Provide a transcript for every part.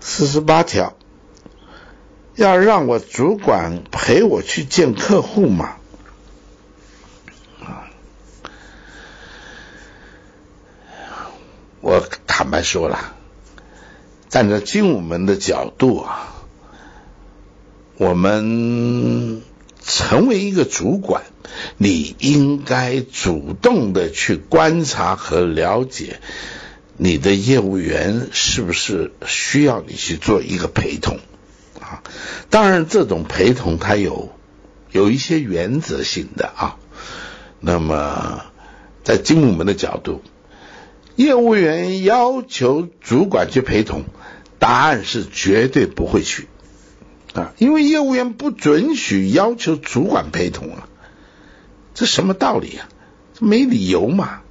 四十八条，要让我主管陪我去见客户嘛？啊，我坦白说了，站在精武门的角度啊，我们成为一个主管，你应该主动的去观察和了解。你的业务员是不是需要你去做一个陪同啊？当然，这种陪同它有有一些原则性的啊。那么，在精武门的角度，业务员要求主管去陪同，答案是绝对不会去啊，因为业务员不准许要求主管陪同啊，这什么道理啊？这没理由嘛。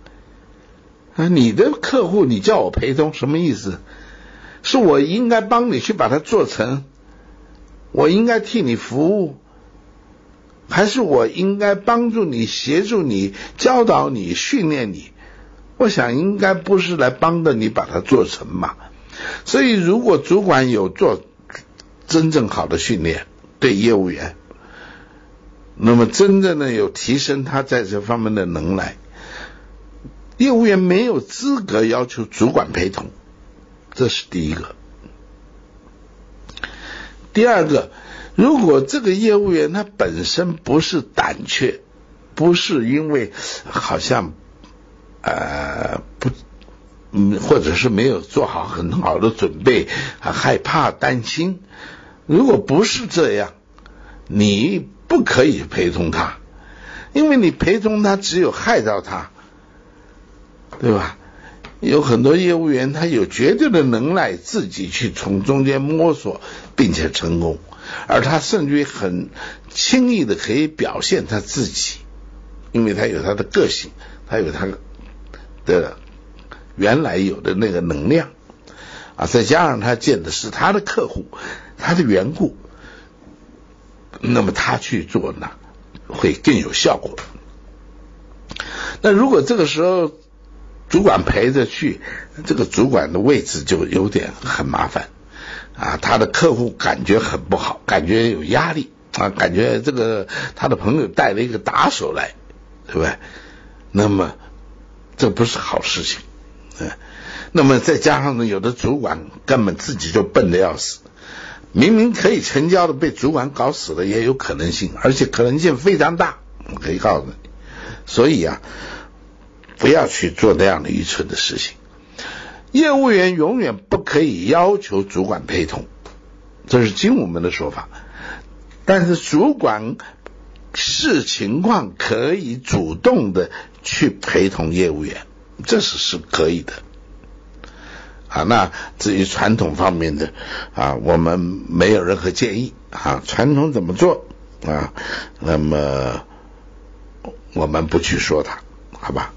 啊，你的客户你叫我陪同什么意思？是我应该帮你去把它做成，我应该替你服务，还是我应该帮助你、协助你、教导你、训练你？我想应该不是来帮着你把它做成嘛。所以，如果主管有做真正好的训练对业务员，那么真正的有提升他在这方面的能耐。业务员没有资格要求主管陪同，这是第一个。第二个，如果这个业务员他本身不是胆怯，不是因为好像呃不嗯，或者是没有做好很好的准备，害怕担心，如果不是这样，你不可以陪同他，因为你陪同他只有害到他。对吧？有很多业务员，他有绝对的能耐，自己去从中间摸索，并且成功，而他甚至于很轻易的可以表现他自己，因为他有他的个性，他有他的原来有的那个能量啊，再加上他见的是他的客户，他的缘故，那么他去做呢，会更有效果。那如果这个时候，主管陪着去，这个主管的位置就有点很麻烦啊，他的客户感觉很不好，感觉有压力啊，感觉这个他的朋友带了一个打手来，对不对？那么这不是好事情，嗯，那么再加上呢，有的主管根本自己就笨的要死，明明可以成交的被主管搞死了也有可能性，而且可能性非常大，我可以告诉你，所以啊。不要去做那样的愚蠢的事情。业务员永远不可以要求主管陪同，这是经武门的说法。但是主管视情况可以主动的去陪同业务员，这是是可以的。啊，那至于传统方面的啊，我们没有任何建议啊。传统怎么做啊？那么我们不去说它，好吧？